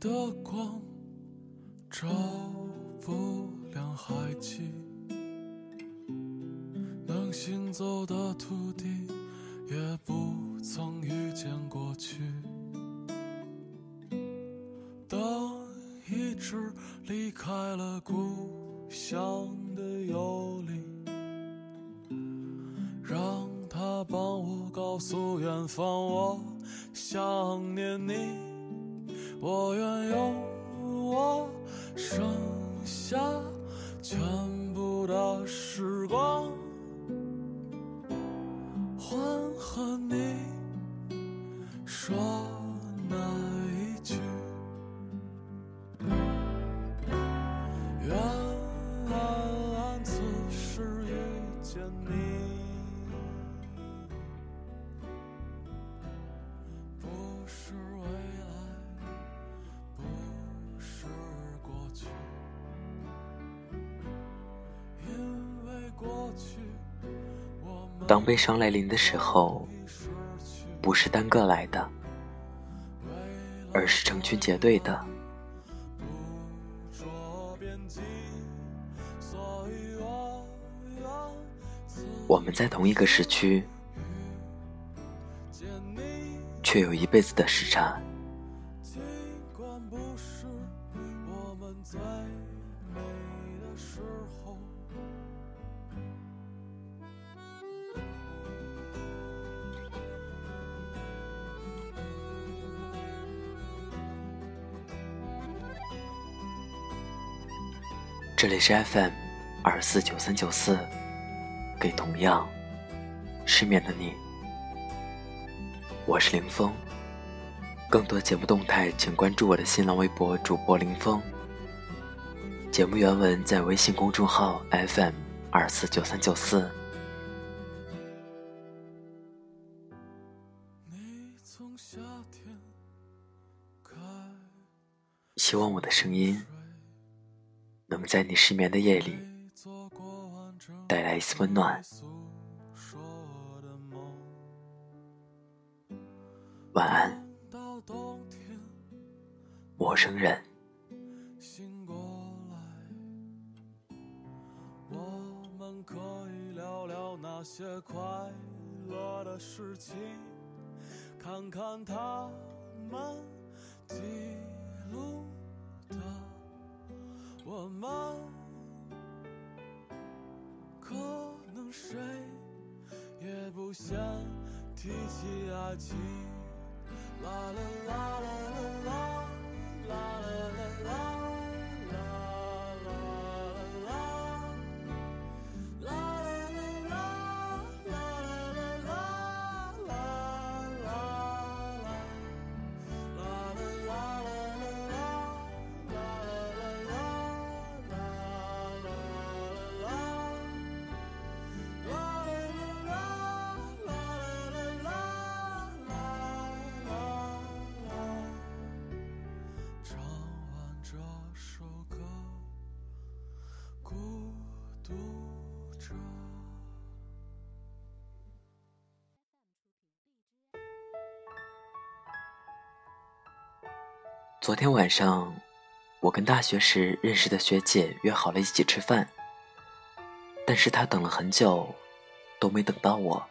的光照不亮海气，能行走的土地也不曾遇见过去。当一只离开了故乡的游离，让它帮我告诉远方，我想念你。我愿用我剩下全部的时光，当悲伤来临的时候，不是单个来的，而是成群结队的。我们在同一个时区，却有一辈子的时差。这里是 FM 二四九三九四，给同样失眠的你，我是林峰。更多节目动态，请关注我的新浪微博主播林峰。节目原文在微信公众号 FM 二四九三九四。你从夏天开希望我的声音能在你失眠的夜里做过完整带来一丝温暖。诉说的梦，晚安，到冬天陌生人。醒过来，我们可以聊聊那些快乐的事情，看看他们记录的我们，可能谁也不想提起爱情。昨天晚上，我跟大学时认识的学姐约好了一起吃饭，但是她等了很久，都没等到我，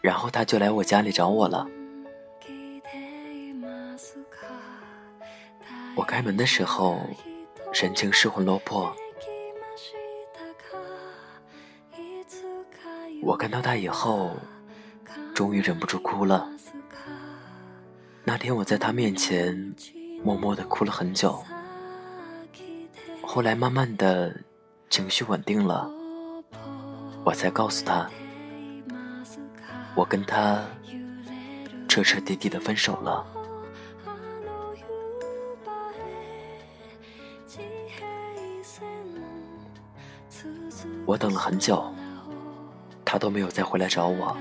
然后她就来我家里找我了。我开门的时候，神情失魂落魄。我看到她以后，终于忍不住哭了。那天我在他面前默默的哭了很久，后来慢慢的情绪稳定了，我才告诉他，我跟他彻彻底底的分手了。我等了很久，他都没有再回来找我。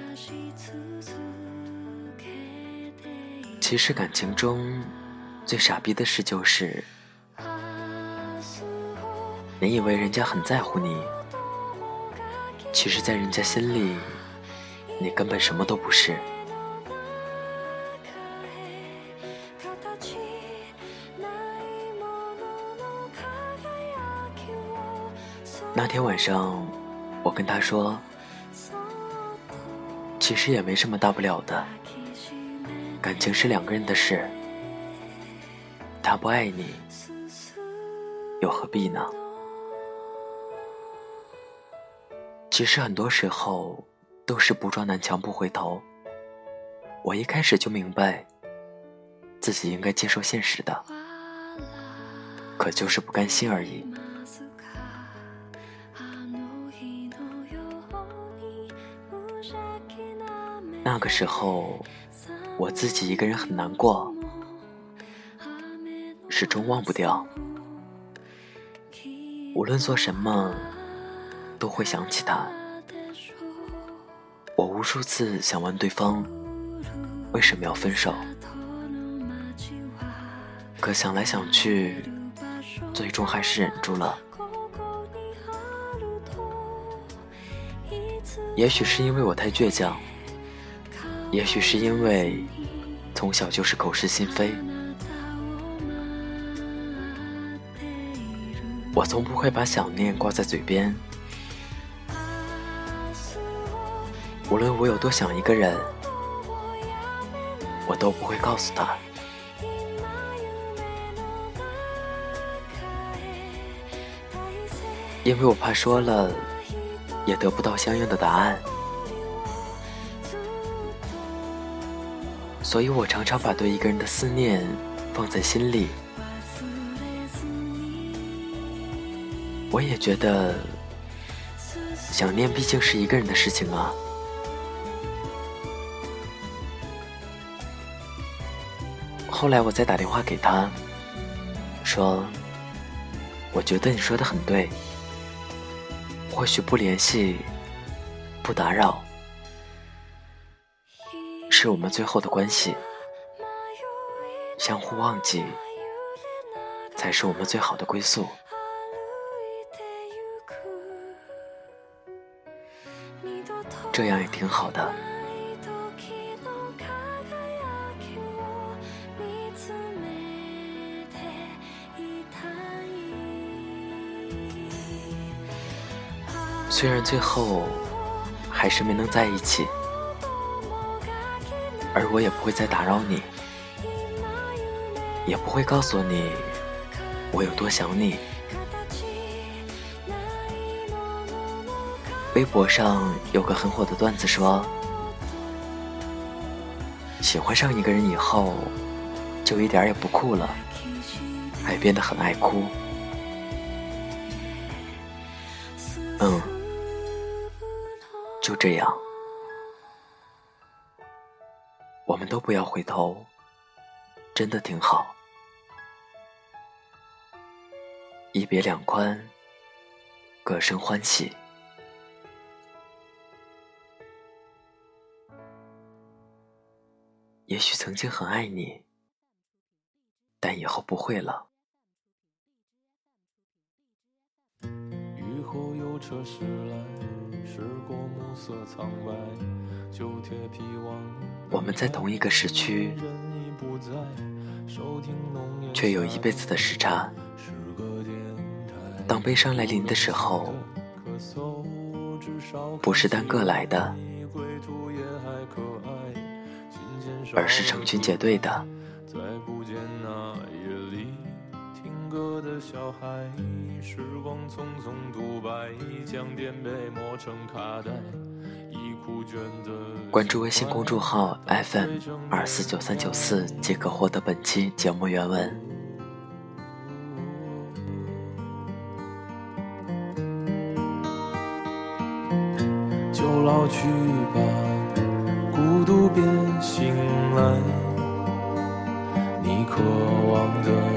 其实感情中最傻逼的事就是你以为人家很在乎你其实在人家心里你根本什么都不是。那天晚上我跟他说其实也没什么大不了的感情是两个人的事，他不爱你，又何必呢？其实很多时候都是不撞南墙不回头。我一开始就明白，自己应该接受现实的，可就是不甘心而已。那个时候，我自己一个人很难过，始终忘不掉。无论做什么，都会想起他。我无数次想问对方。为什么要分手？可想来想去，最终还是忍住了。也许是因为我太倔强，也许是因为从小就是口是心非。我从不会把想念挂在嘴边，无论我有多想一个人。我都不会告诉他，因为我怕说了也得不到相应的答案，所以我常常把对一个人的思念放在心里。我也觉得，想念毕竟是一个人的事情啊。后来我再打电话给他，说：“我觉得你说的很对，或许不联系、不打扰，是我们最后的关系。相互忘记，才是我们最好的归宿。这样也挺好的。”虽然最后还是没能在一起，而我也不会再打扰你，也不会告诉你我有多想你。微博上有个很火的段子说，喜欢上一个人以后，就一点也不酷了，还变得很爱哭。嗯。就这样，都不要回头，真的挺好。一别两宽，各生欢喜。也许曾经很爱你，但以后不会了。雨后有车驶来。我们在同一个时区，却有一辈子的时差。当悲伤来临的时候，不是单个来的，而是成群结队的。小孩，时光匆匆独白，将颠沛磨成卡带。关注微信公众号 FM 二四九三九四，即可获得本期节目原文。就老去吧，孤独别醒来，你渴望的。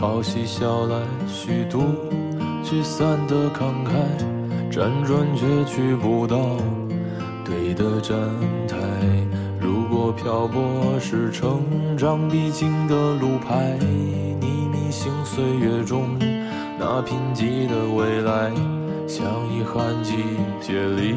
靠嬉笑来虚度聚散的慷慨，辗转却去不到对的站台。如果漂泊是成长必经的路牌，你迷信岁月中那贫瘠的未来。像遗憾季节里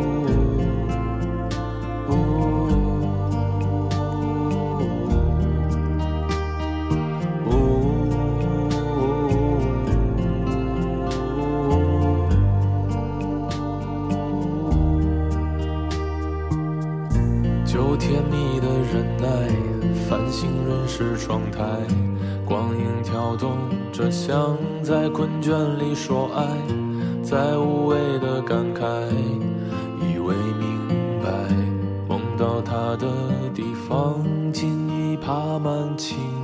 说爱，再无谓的感慨，以为明白，梦到他的地方，竟已爬满青。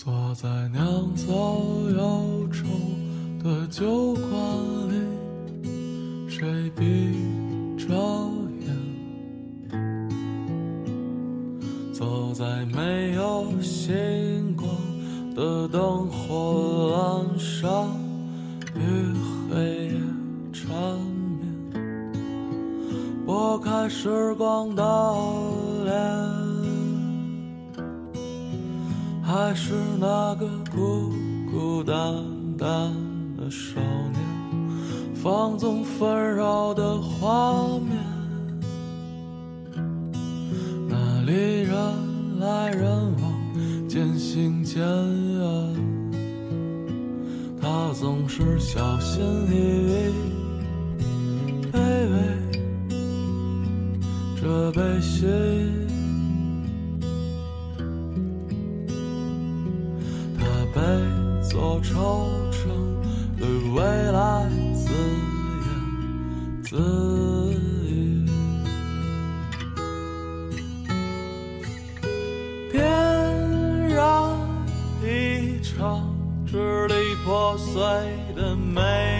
坐在酿造忧愁的酒馆里，谁闭着眼？走在没有星光的灯火阑珊，与黑夜缠绵，拨开时光的还是那个孤孤单单的少年，放纵纷扰的画面，那里人来人往，渐行渐远。他总是小心翼翼，卑微这悲喜。自语别让一场支离破碎的美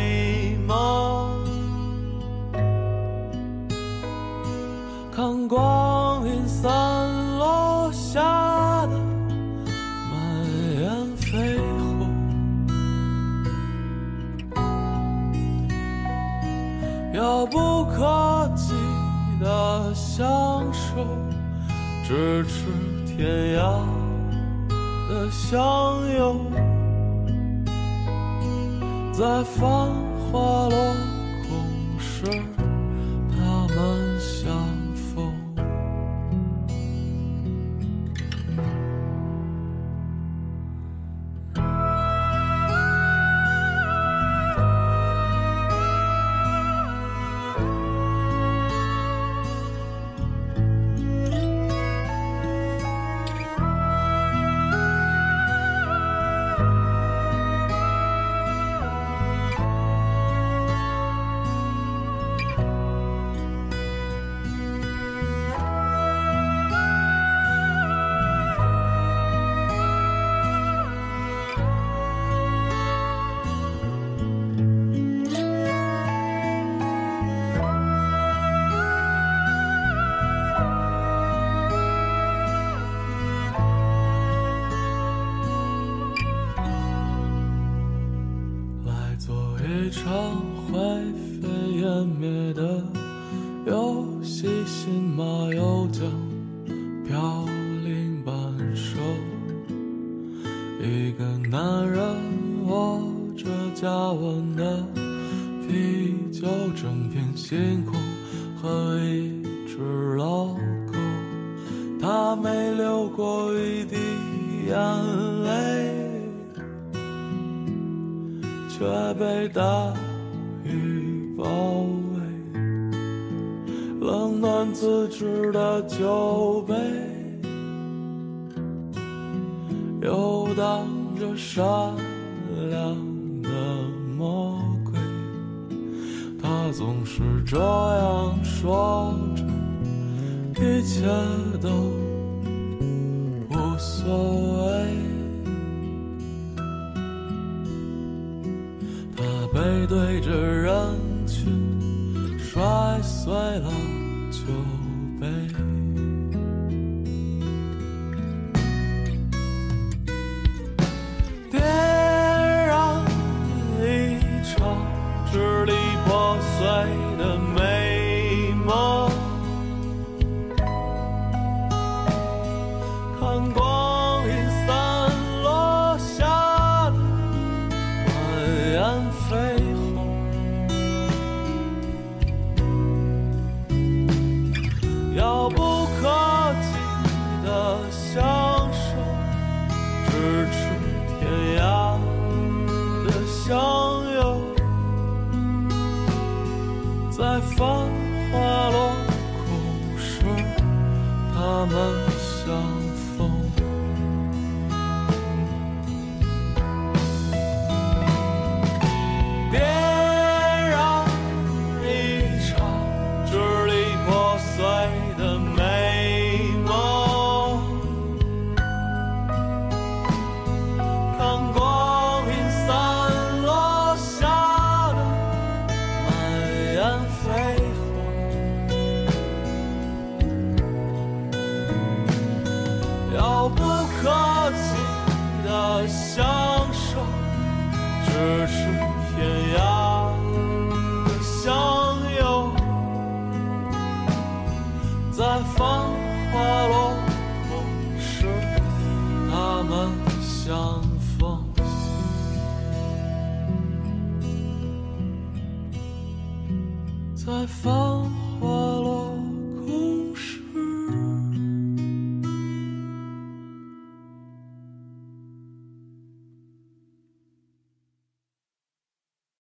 咫尺天涯的相拥，在繁华落空时。当着善良的魔鬼他总是这样说着一切都无所谓。他背对着人群摔碎了支离破碎的美。梦想享受，只是。